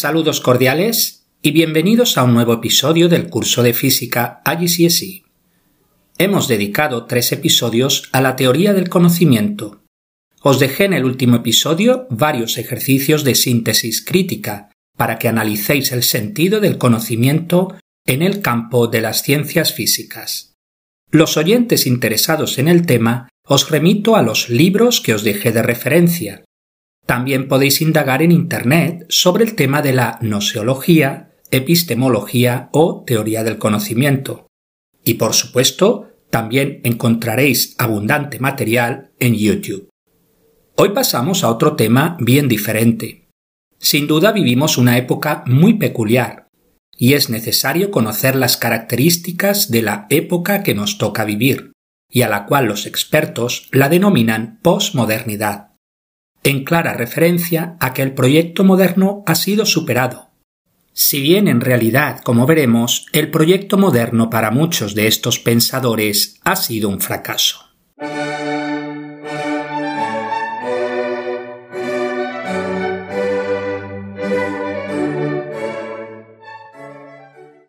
Saludos cordiales y bienvenidos a un nuevo episodio del curso de física IGCSE. Hemos dedicado tres episodios a la teoría del conocimiento. Os dejé en el último episodio varios ejercicios de síntesis crítica para que analicéis el sentido del conocimiento en el campo de las ciencias físicas. Los oyentes interesados en el tema os remito a los libros que os dejé de referencia. También podéis indagar en Internet sobre el tema de la noseología, epistemología o teoría del conocimiento. Y por supuesto, también encontraréis abundante material en YouTube. Hoy pasamos a otro tema bien diferente. Sin duda vivimos una época muy peculiar, y es necesario conocer las características de la época que nos toca vivir, y a la cual los expertos la denominan posmodernidad, en clara referencia a que el proyecto moderno ha sido superado. Si bien en realidad, como veremos, el proyecto moderno para muchos de estos pensadores ha sido un fracaso.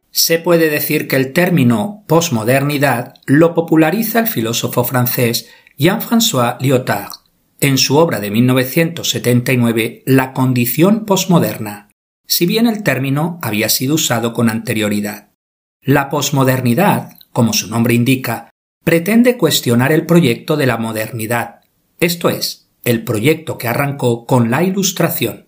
Se puede decir que el término posmodernidad lo populariza el filósofo francés Jean-François Lyotard en su obra de 1979 La condición posmoderna, si bien el término había sido usado con anterioridad. La posmodernidad, como su nombre indica, pretende cuestionar el proyecto de la modernidad, esto es, el proyecto que arrancó con la Ilustración.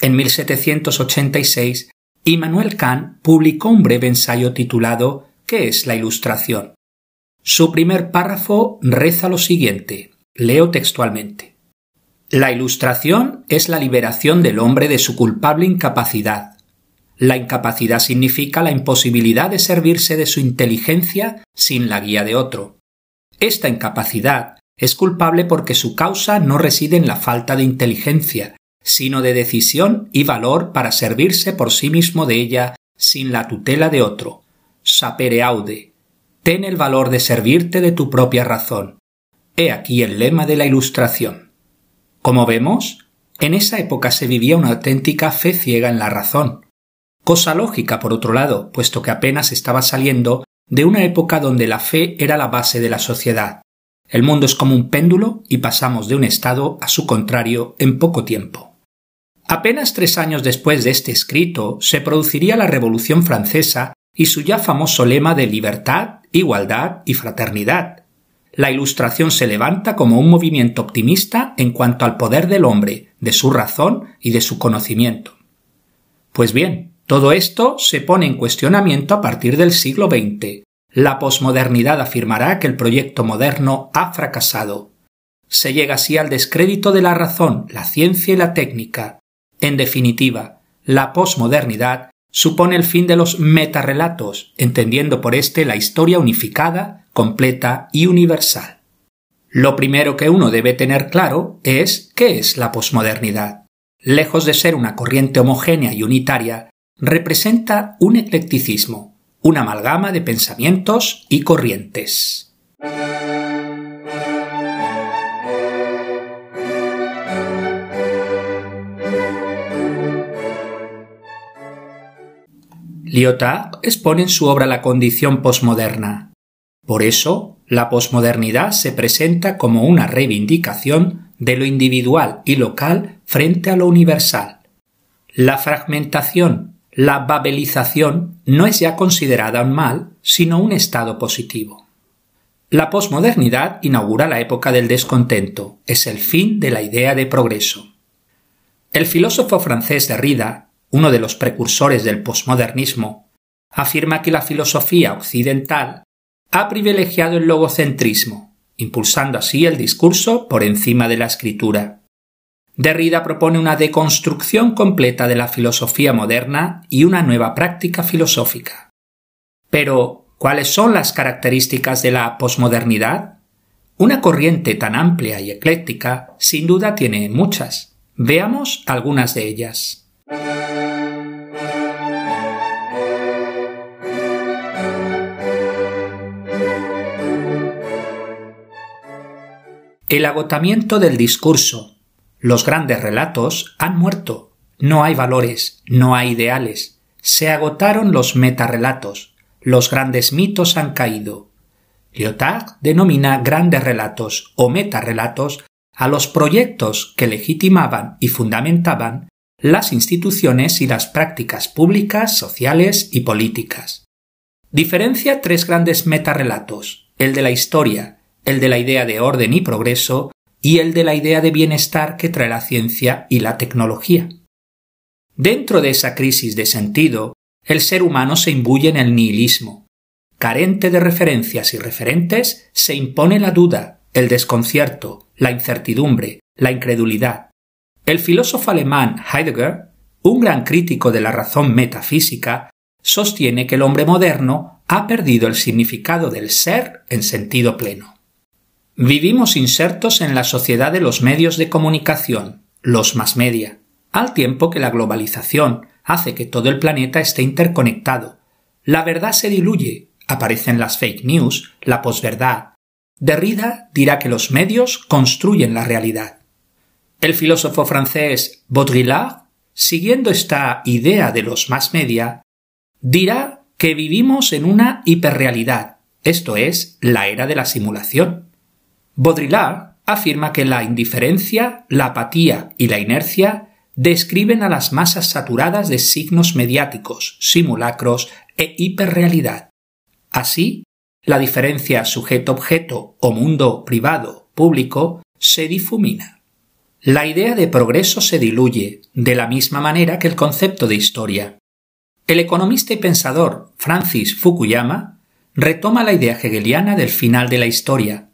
En 1786 Immanuel Kant publicó un breve ensayo titulado ¿Qué es la Ilustración? Su primer párrafo reza lo siguiente. Leo textualmente. La Ilustración es la liberación del hombre de su culpable incapacidad. La incapacidad significa la imposibilidad de servirse de su inteligencia sin la guía de otro. Esta incapacidad es culpable porque su causa no reside en la falta de inteligencia, sino de decisión y valor para servirse por sí mismo de ella sin la tutela de otro. Sapere aude. Ten el valor de servirte de tu propia razón. He aquí el lema de la Ilustración. Como vemos, en esa época se vivía una auténtica fe ciega en la razón. Cosa lógica, por otro lado, puesto que apenas estaba saliendo de una época donde la fe era la base de la sociedad. El mundo es como un péndulo y pasamos de un estado a su contrario en poco tiempo. Apenas tres años después de este escrito se produciría la Revolución Francesa y su ya famoso lema de libertad, igualdad y fraternidad. La Ilustración se levanta como un movimiento optimista en cuanto al poder del hombre, de su razón y de su conocimiento. Pues bien, todo esto se pone en cuestionamiento a partir del siglo XX. La posmodernidad afirmará que el proyecto moderno ha fracasado. Se llega así al descrédito de la razón, la ciencia y la técnica, en definitiva, la posmodernidad supone el fin de los metarrelatos, entendiendo por este la historia unificada, completa y universal. Lo primero que uno debe tener claro es qué es la posmodernidad. Lejos de ser una corriente homogénea y unitaria, representa un eclecticismo, una amalgama de pensamientos y corrientes. Lyotard expone en su obra la condición posmoderna. Por eso, la posmodernidad se presenta como una reivindicación de lo individual y local frente a lo universal. La fragmentación, la babelización, no es ya considerada un mal, sino un estado positivo. La posmodernidad inaugura la época del descontento, es el fin de la idea de progreso. El filósofo francés Derrida uno de los precursores del posmodernismo, afirma que la filosofía occidental ha privilegiado el logocentrismo, impulsando así el discurso por encima de la escritura. Derrida propone una deconstrucción completa de la filosofía moderna y una nueva práctica filosófica. Pero, ¿cuáles son las características de la posmodernidad? Una corriente tan amplia y ecléctica sin duda tiene muchas. Veamos algunas de ellas. El agotamiento del discurso. Los grandes relatos han muerto. no hay valores, no hay ideales. Se agotaron los metarrelatos, los grandes mitos han caído. Lyotard denomina grandes relatos o metarrelatos a los proyectos que legitimaban y fundamentaban las instituciones y las prácticas públicas, sociales y políticas. Diferencia tres grandes metarrelatos, el de la historia, el de la idea de orden y progreso y el de la idea de bienestar que trae la ciencia y la tecnología. Dentro de esa crisis de sentido, el ser humano se imbuye en el nihilismo. Carente de referencias y referentes, se impone la duda, el desconcierto, la incertidumbre, la incredulidad. El filósofo alemán Heidegger, un gran crítico de la razón metafísica, sostiene que el hombre moderno ha perdido el significado del ser en sentido pleno. Vivimos insertos en la sociedad de los medios de comunicación, los más media, al tiempo que la globalización hace que todo el planeta esté interconectado. La verdad se diluye, aparecen las fake news, la posverdad. Derrida dirá que los medios construyen la realidad. El filósofo francés Baudrillard, siguiendo esta idea de los más media, dirá que vivimos en una hiperrealidad, esto es, la era de la simulación. Baudrillard afirma que la indiferencia, la apatía y la inercia describen a las masas saturadas de signos mediáticos, simulacros e hiperrealidad. Así, la diferencia sujeto-objeto o mundo privado-público se difumina. La idea de progreso se diluye, de la misma manera que el concepto de historia. El economista y pensador Francis Fukuyama retoma la idea hegeliana del final de la historia,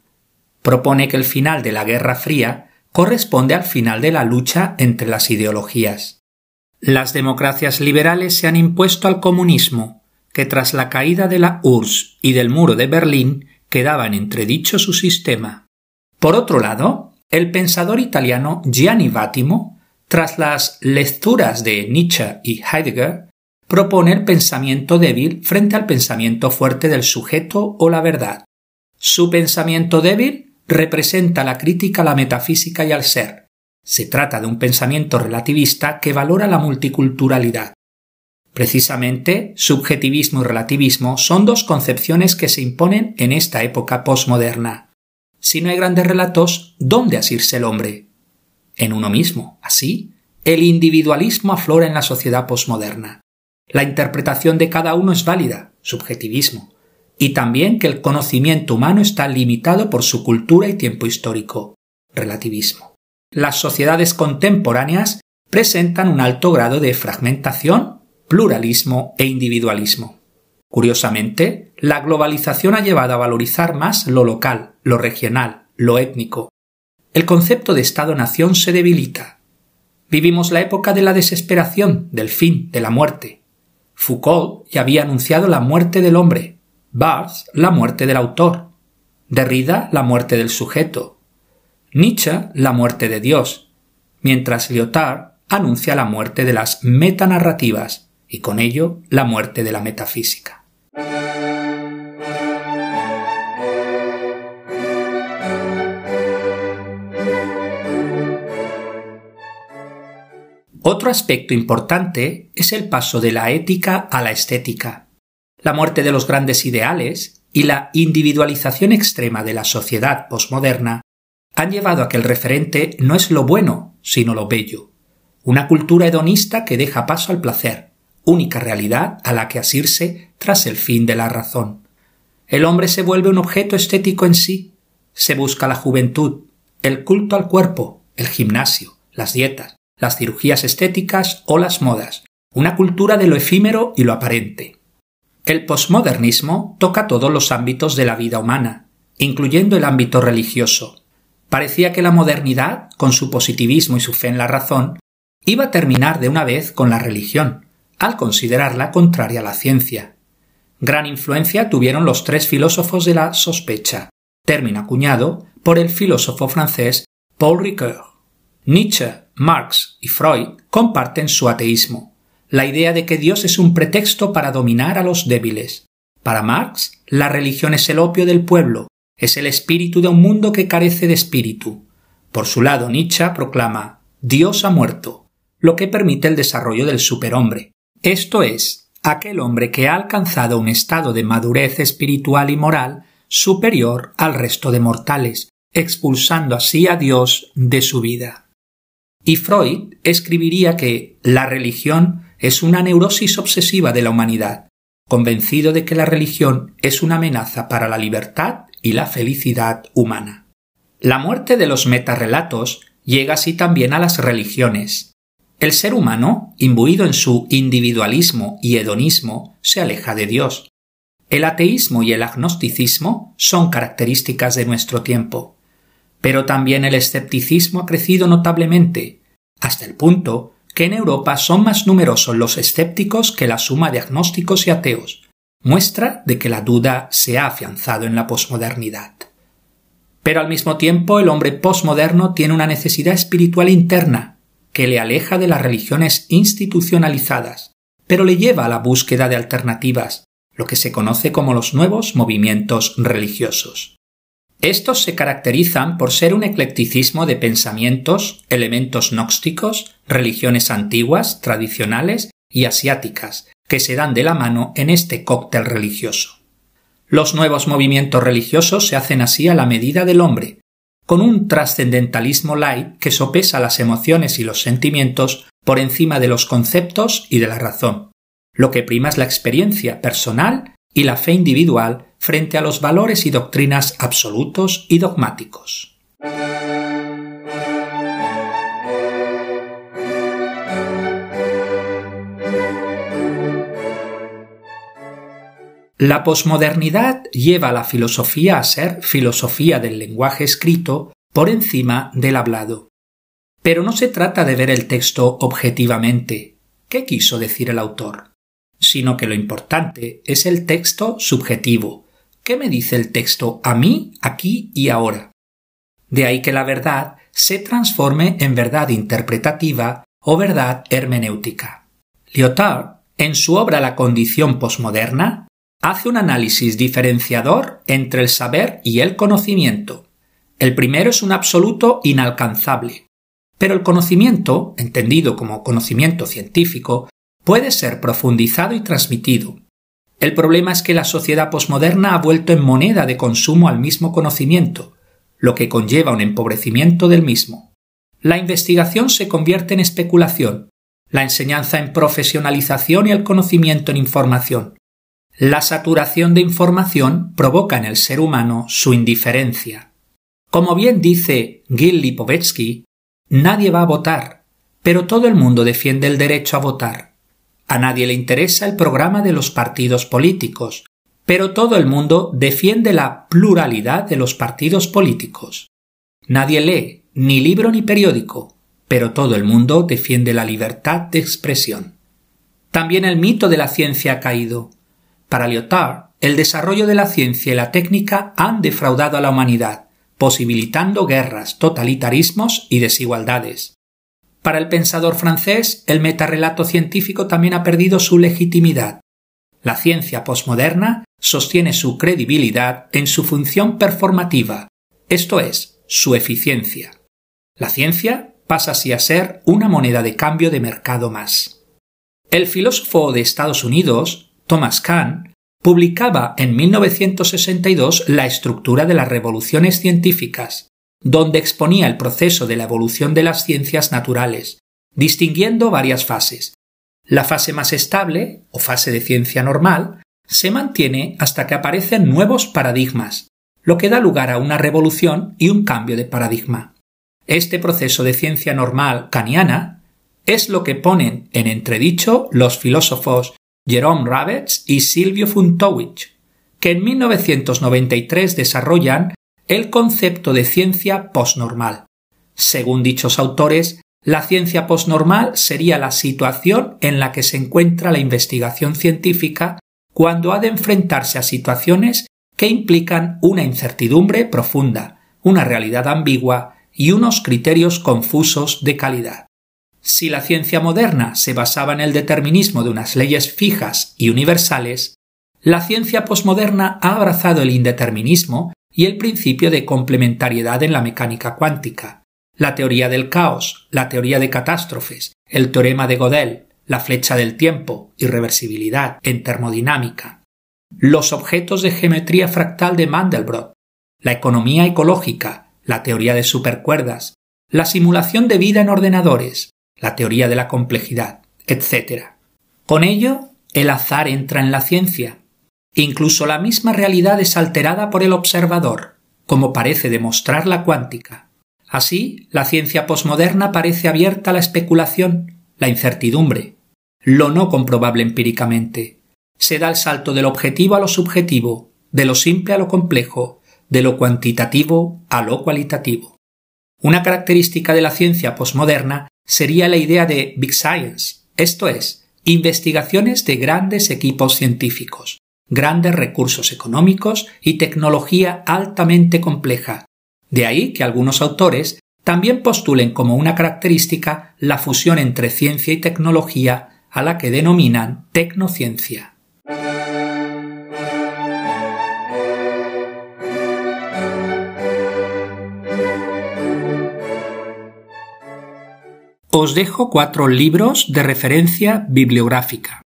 propone que el final de la Guerra Fría corresponde al final de la lucha entre las ideologías. Las democracias liberales se han impuesto al comunismo, que tras la caída de la URSS y del muro de Berlín quedaba en entredicho su sistema. Por otro lado, el pensador italiano Gianni Vattimo, tras las lecturas de Nietzsche y Heidegger, propone el pensamiento débil frente al pensamiento fuerte del sujeto o la verdad. Su pensamiento débil representa la crítica a la metafísica y al ser. Se trata de un pensamiento relativista que valora la multiculturalidad. Precisamente, subjetivismo y relativismo son dos concepciones que se imponen en esta época posmoderna. Si no hay grandes relatos, ¿dónde asirse el hombre? En uno mismo. Así, el individualismo aflora en la sociedad posmoderna. La interpretación de cada uno es válida, subjetivismo y también que el conocimiento humano está limitado por su cultura y tiempo histórico, relativismo. Las sociedades contemporáneas presentan un alto grado de fragmentación, pluralismo e individualismo. Curiosamente, la globalización ha llevado a valorizar más lo local, lo regional, lo étnico. El concepto de Estado-nación se debilita. Vivimos la época de la desesperación, del fin, de la muerte. Foucault ya había anunciado la muerte del hombre, Barthes, la muerte del autor, Derrida, la muerte del sujeto, Nietzsche, la muerte de Dios, mientras Lyotard anuncia la muerte de las metanarrativas y con ello la muerte de la metafísica. Otro aspecto importante es el paso de la ética a la estética la muerte de los grandes ideales y la individualización extrema de la sociedad posmoderna han llevado a que el referente no es lo bueno, sino lo bello. Una cultura hedonista que deja paso al placer, única realidad a la que asirse tras el fin de la razón. El hombre se vuelve un objeto estético en sí, se busca la juventud, el culto al cuerpo, el gimnasio, las dietas, las cirugías estéticas o las modas, una cultura de lo efímero y lo aparente. El posmodernismo toca todos los ámbitos de la vida humana, incluyendo el ámbito religioso. Parecía que la modernidad, con su positivismo y su fe en la razón, iba a terminar de una vez con la religión, al considerarla contraria a la ciencia. Gran influencia tuvieron los tres filósofos de la sospecha, término acuñado por el filósofo francés Paul Ricoeur. Nietzsche, Marx y Freud comparten su ateísmo, la idea de que Dios es un pretexto para dominar a los débiles. Para Marx, la religión es el opio del pueblo, es el espíritu de un mundo que carece de espíritu. Por su lado, Nietzsche proclama Dios ha muerto. lo que permite el desarrollo del superhombre, esto es, aquel hombre que ha alcanzado un estado de madurez espiritual y moral superior al resto de mortales, expulsando así a Dios de su vida. Y Freud escribiría que la religión es una neurosis obsesiva de la humanidad, convencido de que la religión es una amenaza para la libertad y la felicidad humana. La muerte de los metarrelatos llega así también a las religiones. El ser humano, imbuido en su individualismo y hedonismo, se aleja de Dios. El ateísmo y el agnosticismo son características de nuestro tiempo. Pero también el escepticismo ha crecido notablemente, hasta el punto que en Europa son más numerosos los escépticos que la suma de agnósticos y ateos, muestra de que la duda se ha afianzado en la posmodernidad. Pero al mismo tiempo el hombre posmoderno tiene una necesidad espiritual interna que le aleja de las religiones institucionalizadas, pero le lleva a la búsqueda de alternativas, lo que se conoce como los nuevos movimientos religiosos. Estos se caracterizan por ser un eclecticismo de pensamientos, elementos gnósticos, religiones antiguas, tradicionales y asiáticas, que se dan de la mano en este cóctel religioso. Los nuevos movimientos religiosos se hacen así a la medida del hombre, con un trascendentalismo light que sopesa las emociones y los sentimientos por encima de los conceptos y de la razón. Lo que prima es la experiencia personal y la fe individual frente a los valores y doctrinas absolutos y dogmáticos. La posmodernidad lleva a la filosofía a ser filosofía del lenguaje escrito por encima del hablado. Pero no se trata de ver el texto objetivamente. ¿Qué quiso decir el autor? Sino que lo importante es el texto subjetivo, ¿Qué me dice el texto a mí, aquí y ahora? De ahí que la verdad se transforme en verdad interpretativa o verdad hermenéutica. Lyotard, en su obra La condición posmoderna, hace un análisis diferenciador entre el saber y el conocimiento. El primero es un absoluto inalcanzable, pero el conocimiento, entendido como conocimiento científico, puede ser profundizado y transmitido, el problema es que la sociedad posmoderna ha vuelto en moneda de consumo al mismo conocimiento, lo que conlleva un empobrecimiento del mismo. La investigación se convierte en especulación, la enseñanza en profesionalización y el conocimiento en información. La saturación de información provoca en el ser humano su indiferencia. Como bien dice Gil Lipovetsky, nadie va a votar, pero todo el mundo defiende el derecho a votar. A nadie le interesa el programa de los partidos políticos, pero todo el mundo defiende la pluralidad de los partidos políticos. Nadie lee ni libro ni periódico, pero todo el mundo defiende la libertad de expresión. También el mito de la ciencia ha caído. Para Lyotard, el desarrollo de la ciencia y la técnica han defraudado a la humanidad, posibilitando guerras, totalitarismos y desigualdades. Para el pensador francés, el metarrelato científico también ha perdido su legitimidad. La ciencia posmoderna sostiene su credibilidad en su función performativa, esto es, su eficiencia. La ciencia pasa así a ser una moneda de cambio de mercado más. El filósofo de Estados Unidos, Thomas Kahn, publicaba en 1962 La estructura de las revoluciones científicas, donde exponía el proceso de la evolución de las ciencias naturales, distinguiendo varias fases. La fase más estable, o fase de ciencia normal, se mantiene hasta que aparecen nuevos paradigmas, lo que da lugar a una revolución y un cambio de paradigma. Este proceso de ciencia normal caniana es lo que ponen en entredicho los filósofos Jerome Ravetz y Silvio Funtowicz, que en 1993 desarrollan el concepto de ciencia posnormal. Según dichos autores, la ciencia posnormal sería la situación en la que se encuentra la investigación científica cuando ha de enfrentarse a situaciones que implican una incertidumbre profunda, una realidad ambigua y unos criterios confusos de calidad. Si la ciencia moderna se basaba en el determinismo de unas leyes fijas y universales, la ciencia posmoderna ha abrazado el indeterminismo y el principio de complementariedad en la mecánica cuántica, la teoría del caos, la teoría de catástrofes, el teorema de Gödel, la flecha del tiempo, irreversibilidad en termodinámica, los objetos de geometría fractal de Mandelbrot, la economía ecológica, la teoría de supercuerdas, la simulación de vida en ordenadores, la teoría de la complejidad, etc. Con ello, el azar entra en la ciencia. Incluso la misma realidad es alterada por el observador, como parece demostrar la cuántica. Así, la ciencia posmoderna parece abierta a la especulación, la incertidumbre, lo no comprobable empíricamente. Se da el salto del objetivo a lo subjetivo, de lo simple a lo complejo, de lo cuantitativo a lo cualitativo. Una característica de la ciencia posmoderna sería la idea de Big Science, esto es, investigaciones de grandes equipos científicos, grandes recursos económicos y tecnología altamente compleja. De ahí que algunos autores también postulen como una característica la fusión entre ciencia y tecnología a la que denominan tecnociencia. Os dejo cuatro libros de referencia bibliográfica.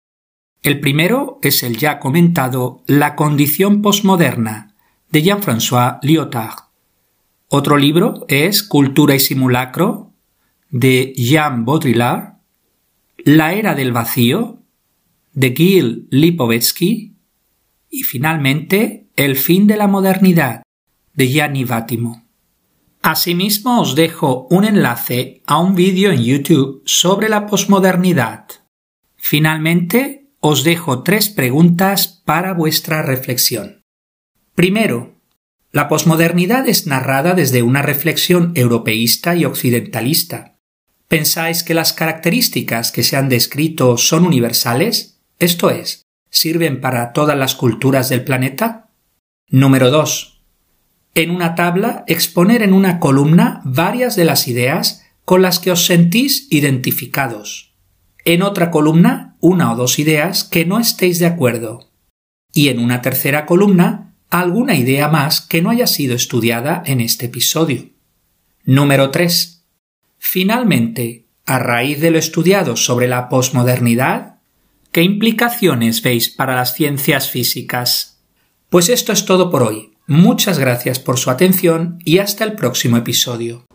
El primero es el ya comentado La condición posmoderna de Jean-François Lyotard. Otro libro es Cultura y simulacro de Jean Baudrillard. La era del vacío de Gil Lipovetsky y finalmente El fin de la modernidad de Gianni Vattimo. Asimismo os dejo un enlace a un vídeo en YouTube sobre la posmodernidad. Finalmente, os dejo tres preguntas para vuestra reflexión. Primero, la posmodernidad es narrada desde una reflexión europeísta y occidentalista. ¿Pensáis que las características que se han descrito son universales? Esto es, ¿sirven para todas las culturas del planeta? Número 2 en una tabla exponer en una columna varias de las ideas con las que os sentís identificados. En otra columna, una o dos ideas que no estéis de acuerdo. Y en una tercera columna, alguna idea más que no haya sido estudiada en este episodio. Número 3. Finalmente, a raíz de lo estudiado sobre la posmodernidad, ¿qué implicaciones veis para las ciencias físicas? Pues esto es todo por hoy. Muchas gracias por su atención y hasta el próximo episodio.